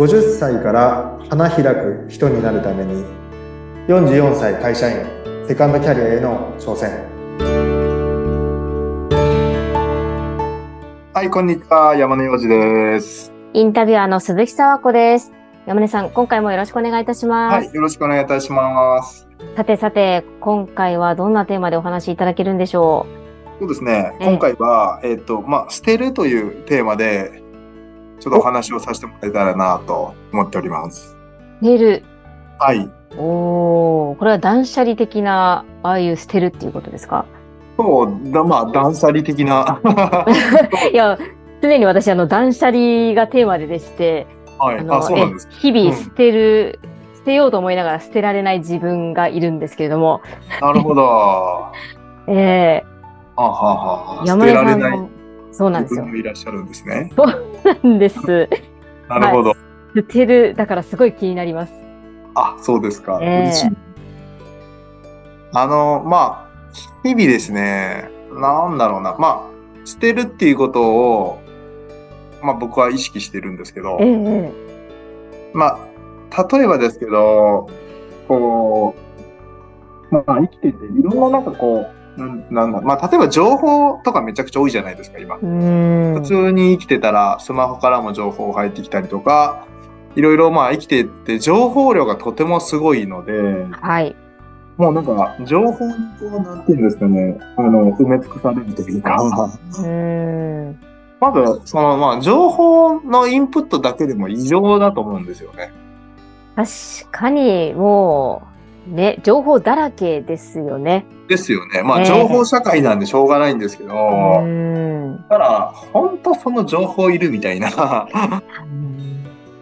50歳から花開く人になるために44歳会社員セカンドキャリアへの挑戦。はいこんにちは。山根洋二です。インタビュアーの鈴木沢子です。山根さん今回もよろしくお願いいたします。はいよろしくお願いいたします。さてさて今回はどんなテーマでお話しいただけるんでしょう？そうですね。今回は、えっ、ー、とまあ捨てるというテーマでちょっとお話をさせてもらえたらなと思っております。捨てる。はい。おお、これは断捨離的な、ああいう捨てるっていうことですか？そうだ、まあ、断捨離的な。いや、常に私、あの、断捨離がテーマででして、はい、ああそうなんです日々捨てる、うん、捨てようと思いながら捨てられない自分がいるんですけれども。なるほど。ええー。はあ、はあはあ、捨てられない。そうなんですよ。いらっしゃるんですね。そうなんです。なるほど。捨てる、だからすごい気になります。あ、そうですか。えー、あの、まあ、日々ですね、なんだろうな、まあ、捨てるっていうことを、まあ僕は意識してるんですけど、えー、まあ、例えばですけど、こう、まあ生きてて、いろんななんかこう、なんだ、まあ、例えば情報とかめちゃくちゃ多いじゃないですか、今。普通に生きてたら、スマホからも情報入ってきたりとか、いろいろまあ生きてって情報量がとてもすごいので、はい。もうなんか、情報にこう、なんていうんですかね、あの、埋め尽くされるというか、まず、その、まあ、情報のインプットだけでも異常だと思うんですよね。確かに、もう、ね、情報だらけですよね。ですよね。まあ、情報社会なんでしょうがないんですけど、えー、ただ、本当その情報いるみたいな。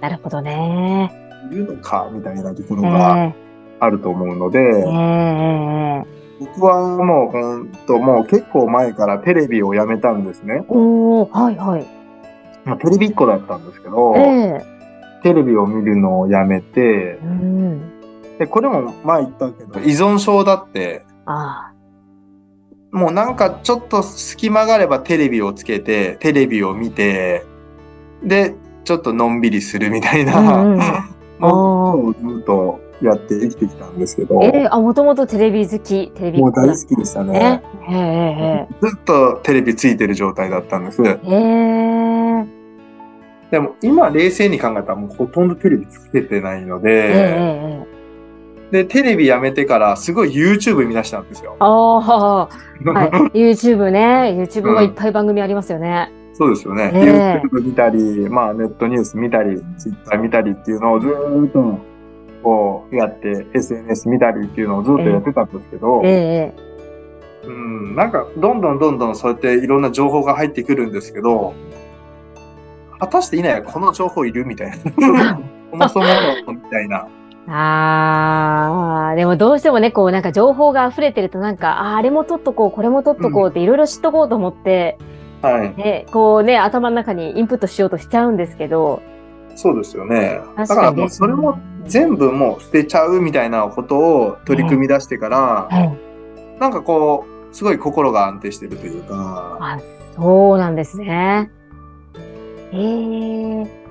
なるほどね。いるのかみたいなところがあると思うので、えー、僕はもう本当もう結構前からテレビをやめたんですね。おはいはい。テレビっ子だったんですけど、えー、テレビを見るのをやめて、うん、でこれも前言ったけど。依存症だって。あもうなんかちょっと隙間があればテレビをつけて、テレビを見て、で、ちょっとのんびりするみたいな、うんうん、もうずっとやって生きてきたんですけど。えー、あ、もともとテレビ好き、テレビもう大好きでしたね。えー、ずっとテレビついてる状態だったんです。えー、でも今冷静に考えたらもうほとんどテレビつけてないので、えーで、テレビやめてからすごい YouTube 見出したんですよ。ああ、はい。YouTube ね。YouTube はいっぱい番組ありますよね。うん、そうですよね。えー、YouTube 見たり、まあネットニュース見たり、Twitter 見たりっていうのをずっとこうやって SNS 見たりっていうのをずっとやってたんですけど、えー、うん、なんかどんどんどんどんそうやっていろんな情報が入ってくるんですけど、果たしていないこの情報いるみたいな。そもそもみたいな。ああ、でもどうしてもね、こうなんか情報が溢れてるとなんか、ああれも取っとこう、これも取っとこうっていろいろ知っとこうと思って、はい。ね、こうね、頭の中にインプットしようとしちゃうんですけど。そうですよね。だからもうそれも全部もう捨てちゃうみたいなことを取り組み出してから、はい、なんかこう、すごい心が安定してるというか。あ、そうなんですね。へえー。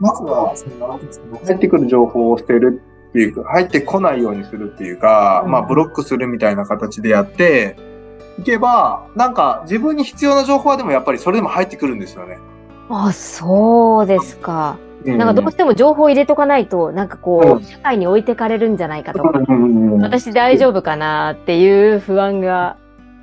まずは、その、入ってくる情報を捨てるっていうか、入ってこないようにするっていうか、うん、まあ、ブロックするみたいな形でやって、いけば、なんか自分に必要な情報はでもやっぱりそれでも入ってくるんですよね。あ、そうですか。なんかどうしても情報を入れとかないと、なんかこう、うん、社会に置いてかれるんじゃないかとか、私大丈夫かなっていう不安が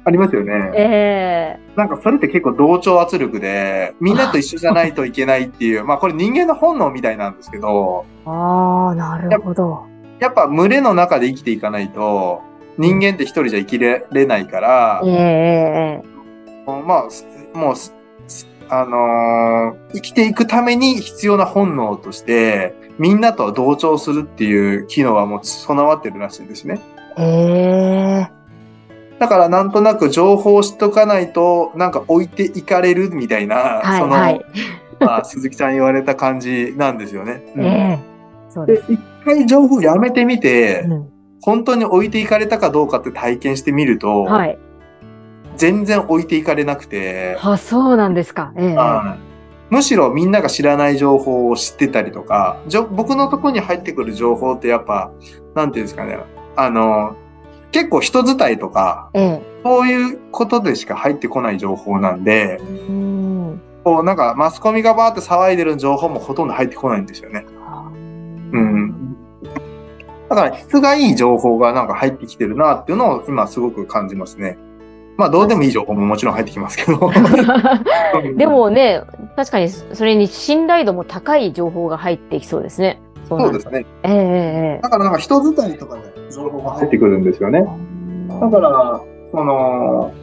ありますよね。ええー、なんかそれって結構同調圧力で、みんなと一緒じゃないといけないっていう、まあこれ人間の本能みたいなんですけど。ああ、なるほどや。やっぱ群れの中で生きていかないと、人間って一人じゃ生きれないから、ええー、まあ、もう、あのー、生きていくために必要な本能として、みんなと同調するっていう機能はもう備わってるらしいですね。へえー。だからなんとなく情報を知っとかないと、なんか置いていかれるみたいな、はい、その、はい、まあ、鈴木さん言われた感じなんですよね。うん、えー、そうです。一回情報やめてみて、うん、本当に置いていかれたかどうかって体験してみると、はい、全然置いていかれなくて。あ、そうなんですか。えー、むしろみんなが知らない情報を知ってたりとか、じょ僕のところに入ってくる情報ってやっぱ、なんていうんですかね、あの、結構人伝いとか、ええ。そういうことでしか入ってこない情報なんで、うん。こうなんかマスコミがバーって騒いでる情報もほとんど入ってこないんですよね。うん。だから質がいい情報がなんか入ってきてるなっていうのを今すごく感じますね。まあどうでもいい情報ももちろん入ってきますけど。でもね、確かにそれに信頼度も高い情報が入ってきそうですね。そそうですね。ええええだからなんか人伝いとかで情報が入ってくるんですよね。だから、その、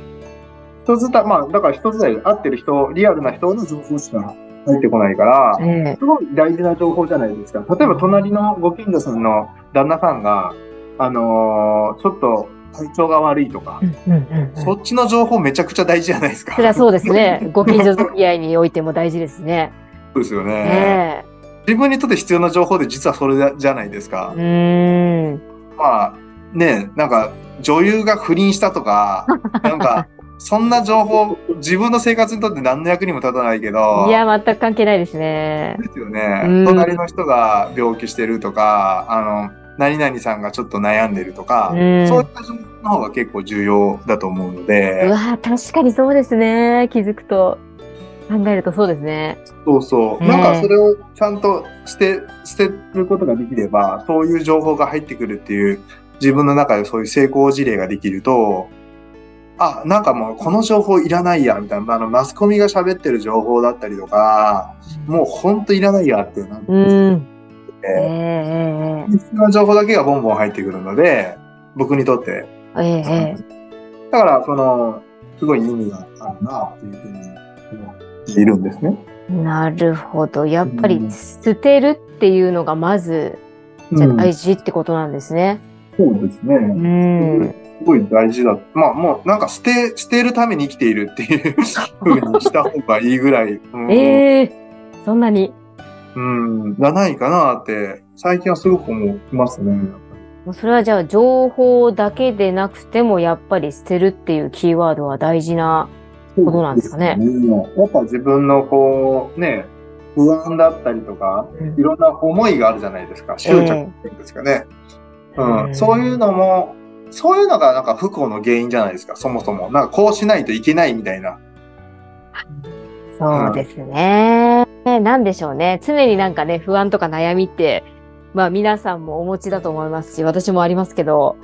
人伝い、まあだから人伝いで合ってる人、リアルな人の情報しか入ってこないから、ええすごい大事な情報じゃないですか。例えば隣のご近所さんの旦那さんが、あのーちょっと体調が悪いとかう、んうんうんうんそっちの情報めちゃくちゃ大事じゃないですか。それはそうですね。ご近所付き合いにおいても大事ですね。そうですよね。え自分にとって必要な情報で実はそれじゃないですかえ。う。ーん。まあ、ね、なんか女優が不倫したとか、なんか、そんな情報、自分の生活にとって何の役にも立たないけど、いや、全く関係ないですね。ですよね、うん隣の人が病気してるとか、あの、何々さんがちょっと悩んでるとか、うんそういった情報の方が結構重要だと思うのうで、わ確かにそうですね。気づくと。考えるとそうですね。そうそう。ねなんかそれをちゃんと捨て、捨てることができれば、そういう情報が入ってくるっていう、自分の中でそういう成功事例ができると、あ、なんかもうこの情報いらないや、みたいな、あの、マスコミが喋ってる情報だったりとか、もうほんといらないやってなって、うん。えええ必要な情報だけがボンボン入ってくるので、僕にとって。ええええだから、その、すごい意味があるな、っていうふうに思っているんですね。えなるほど。やっぱりうん捨てるっていうのがまず、じゃあ大事ってことなんですね。そうですね。うん。すごい大事だ。まあもうなんか捨て、捨てるために生きているっていう風にした方がいいぐらい、うん、ええそんなに。うん、じゃないかなって、最近はすごく思いますね。それはじゃあ情報だけでなくてもやっぱり捨てるっていうキーワードは大事な。ことなんですかねねやっぱ自分のこう、ね、不安だったりとか、いろんな思いがあるじゃないですか。執着っていうんですかね。うん、うんそういうのも、そういうのがなんか不幸の原因じゃないですか、そもそも。なんかこうしないといけないみたいな。そうですね。なんでしょうね。常になんかね、不安とか悩みって、まあ皆さんもお持ちだと思いますし、私もありますけど、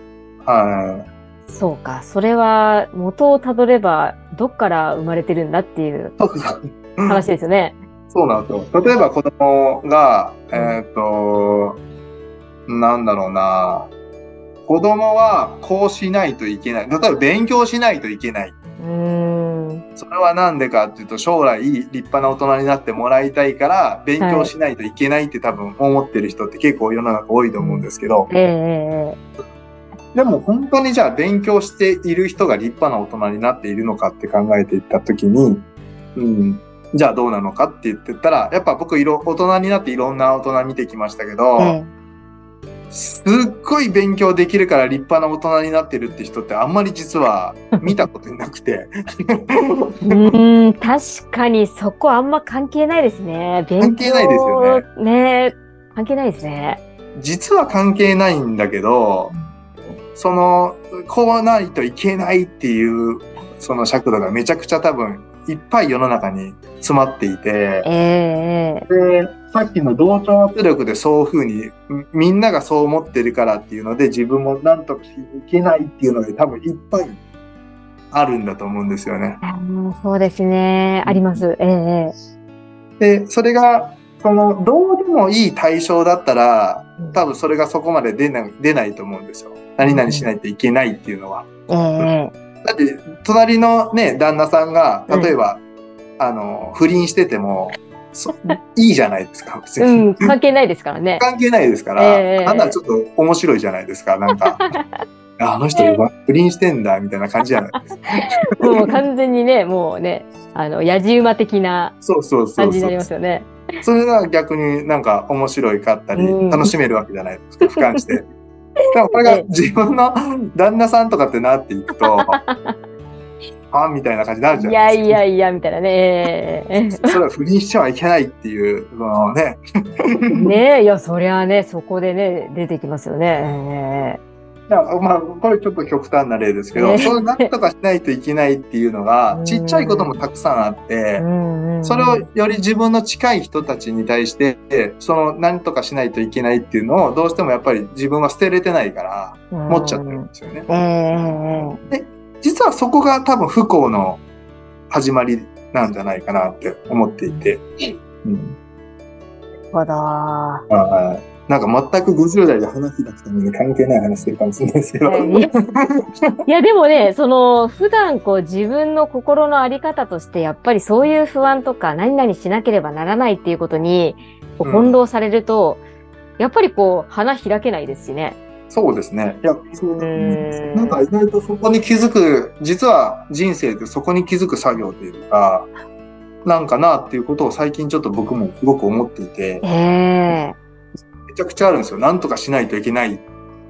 はそうか、それは元をたどれば、どっから生まれてるんだっていう話ですよね。そうなんですよ。例えば子供が、えっ、と、なんだろうな。子供はこうしないといけない。例えば勉強しないといけない。うーん。それはなんでかっていうと、将来立派な大人になってもらいたいから、勉強しないといけないって多分思ってる人って結構世の中多いと思うんですけど、ええええでも本当にじゃあ勉強している人が立派な大人になっているのかって考えていったときに、うん、じゃあどうなのかって言ってったら、やっぱ僕いろ、大人になっていろんな大人見てきましたけど、えすっごい勉強できるから立派な大人になってるって人ってあんまり実は見たことなくて、えうーん、確かにそこあんま関係ないですね。勉強関係ないですよね。ね関係ないですね。実は関係ないんだけど、その、こうないといけないっていう、その尺度がめちゃくちゃ多分、いっぱい世の中に詰まっていて、えええで、さっきの同調圧力でそういうふうに、みみんながそう思ってるからっていうので、自分もなんとかいけないっていうので多分いっぱいあるんだと思うんですよね。そうですね。あります。ええで、それが、その、どうでもいい対象だったら、ええ多分それがそこまで出ない、出ないと思うんですよ。何々しないといけないっていうのは。ええだって、隣のね、旦那さんが、例えば、あの、不倫してても、そ いいじゃないですか、別うに。ん、関係ないですからね。関係ないですから、ええあんなのちょっと面白いじゃないですか、なんか。あの人不倫してんだ、みたいな感じじゃないですか。もう完全にね、もうね、あの、やじ馬的なそうそうそうそう感じになりま。すよね。それが逆になんか面白いかったりうん、楽しめるわけじゃないですか、俯瞰して。でもこれが自分の旦那さんとかってなっていくと、あみたいな感じになるじゃいないですか。やいやいや、みたいなね。えそれは不倫してはいけないっていう、そのね、え ねえ、いや、そりゃね、そこでね、出てきますよね。いやまあ、これちょっと極端な例ですけど、ね。そうなんとかしないといけないっていうのが う、ん。ちっちゃいこともたくさんあっええて、それをより自分の近い人たちに対して、その何とかしないといけないっていうのをどうしてもやっぱり自分は捨てれてないから持っちゃってるんですよね。ええ実はそこが多分不幸の始まりなんじゃないかなって思っていて。うん。なるほど。はいなんか全く50代で話し出すために関係ない話してるかもしれないですけど。はいいや、でもね、その、普段こう自分の心のあり方として、やっぱりそういう不安とか、何々しなければならないっていうことに、翻弄されると、やっぱりこう、花開けないですしね。そうですね。いや、そううんなんか意外とそこに気づく、実は人生ってそこに気づく作業というか、なんかなっていうことを最近ちょっと僕もすごく思っていて、ええめちゃくちゃあるんですよ。なんとかしないといけない。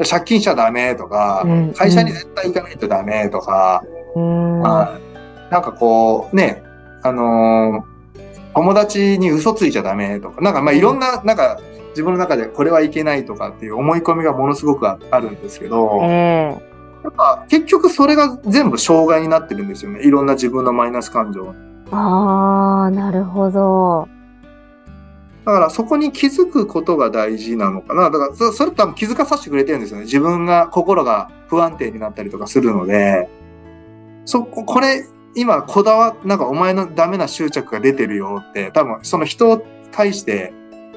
借金しちゃダメとか、うん会社に絶対行かないとダメとか、うん。はいなんかこう、ね、あのー友達に嘘ついちゃダメとか、なんかまあいろんな、なんか自分の中でこれはいけないとかっていう思い込みがものすごくああるんですけど、えやっぱ結局それが全部障害になってるんですよね。いろんな自分のマイナス感情。えああ、なるほど。だからそこに気づくことが大事なのかな。だからそそれ多分気づかさせてくれてるんですよね。自分が心が不安定になったりとかするので、そこ、これ今こだわ、なんかお前のダメな執着が出てるよって多分その人を介して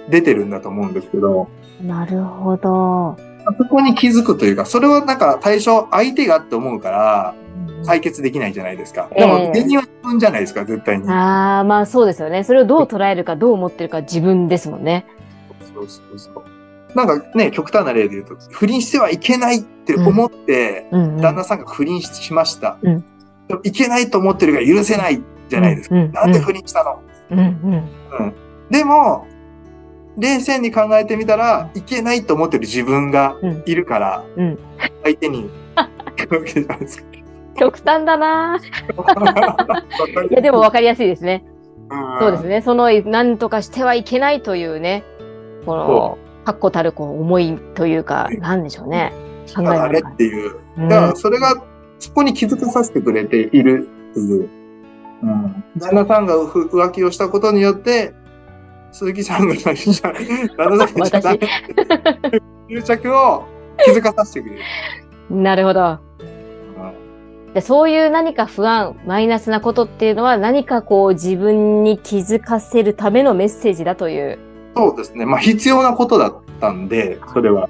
出てるんだと思うんですけど、なるほど。そこに気づくというか、それはなんか対象、相手がって思うから解決できないじゃないですか。でもええ原因は自分じゃないですか、絶対に。ああ、まあそうですよね。それをどう捉えるか、どう思ってるか自分ですもんね。そうそうそう。なんかね、極端な例で言うと、不倫してはいけないって思って、うん、うん。旦那さんが不倫しました。うんでもいけないと思ってるが許せないじゃないですか。うんうんなんで不倫したの、うんうん。でも、冷静に考えてみたら、いけないと思ってる自分がいるから、うん相手に、わけじゃないですか。極端だなーいや、でも分かりやすいですね。そうですね。その、何とかしてはいけないというね、この、確固たるこう思いというか、なんでしょうね。考えだあれがっていう。うんだから、それが、そこに気づかさせてくれているっていう。うん。旦那さんがふ浮気をしたことによって、鈴木さんが、旦那さんが 執着を気づかさせてくれる。なるほど。うんでそういう何か不安、マイナスなことっていうのは何かこう自分に気づかせるためのメッセージだという。そうですね。まあ、必要なことだったんで、それは。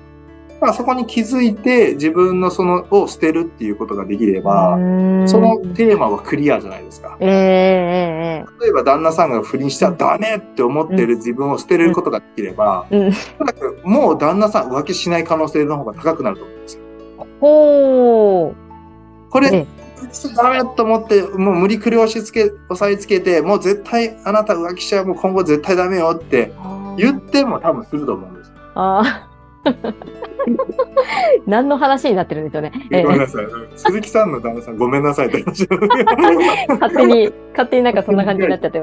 まあ、そこに気づいて、自分のその、を捨てるっていうことができれば、そのテーマはクリアじゃないですか。ええええ例えば旦那さんが不倫しちゃダメって思ってる自分を捨てることができれば、ええうん。おそらくもう旦那さん浮気しない可能性の方が高くなると思うんですよ。ほう。これ、ダメと思って、もう無理くり押し付け、押さえつけて、もう絶対あなた浮気しちゃう、もう今後絶対ダメよって言っても多分すると思うんです。ああ。何の話になってるんですよね。ええごめんなさい。鈴木さんの旦那さんごめんなさいって話。勝手に、勝手になんかそんな感じになっちゃって。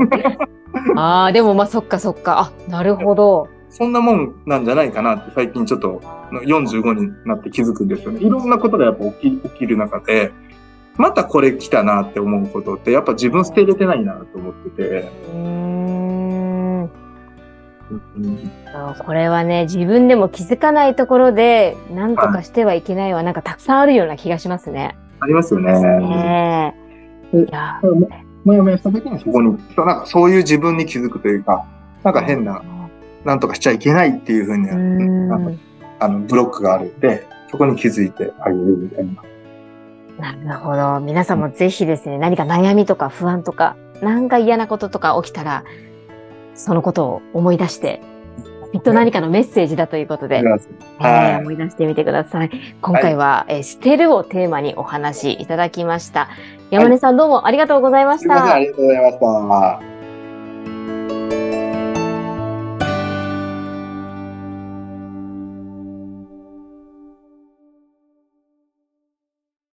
ああ、でもまあそっかそっか。あ、なるほど。そんなもんなんじゃないかなって最近ちょっと45になって気づくんですよね。いろんなことがやっぱ起き起きる中で、またこれ来たなって思うことってやっぱ自分捨てれてないなと思ってて。これはね、自分でも気づかないところで、何とかしてはいけないは、なんかたくさんあるような気がしますね。ありますよね。いや、もやもやした時にそこに、そうなんかそういう自分に気づくというか、なんか変な、なんとかしちゃいけないっていうふうに、あのブロックがあるんで、そこに気づいてあげるみたいな。なるほど。皆さんもぜひですね、何か悩みとか不安とか、なんか嫌なこととか起きたら、そのことを思い出して、きっと何かのメッセージだということで、はえーい思い出してみてください。今回は、えー捨てるをテーマにお話しいただきました。山根さんどうもありがとうございましたあ。りがとうございました。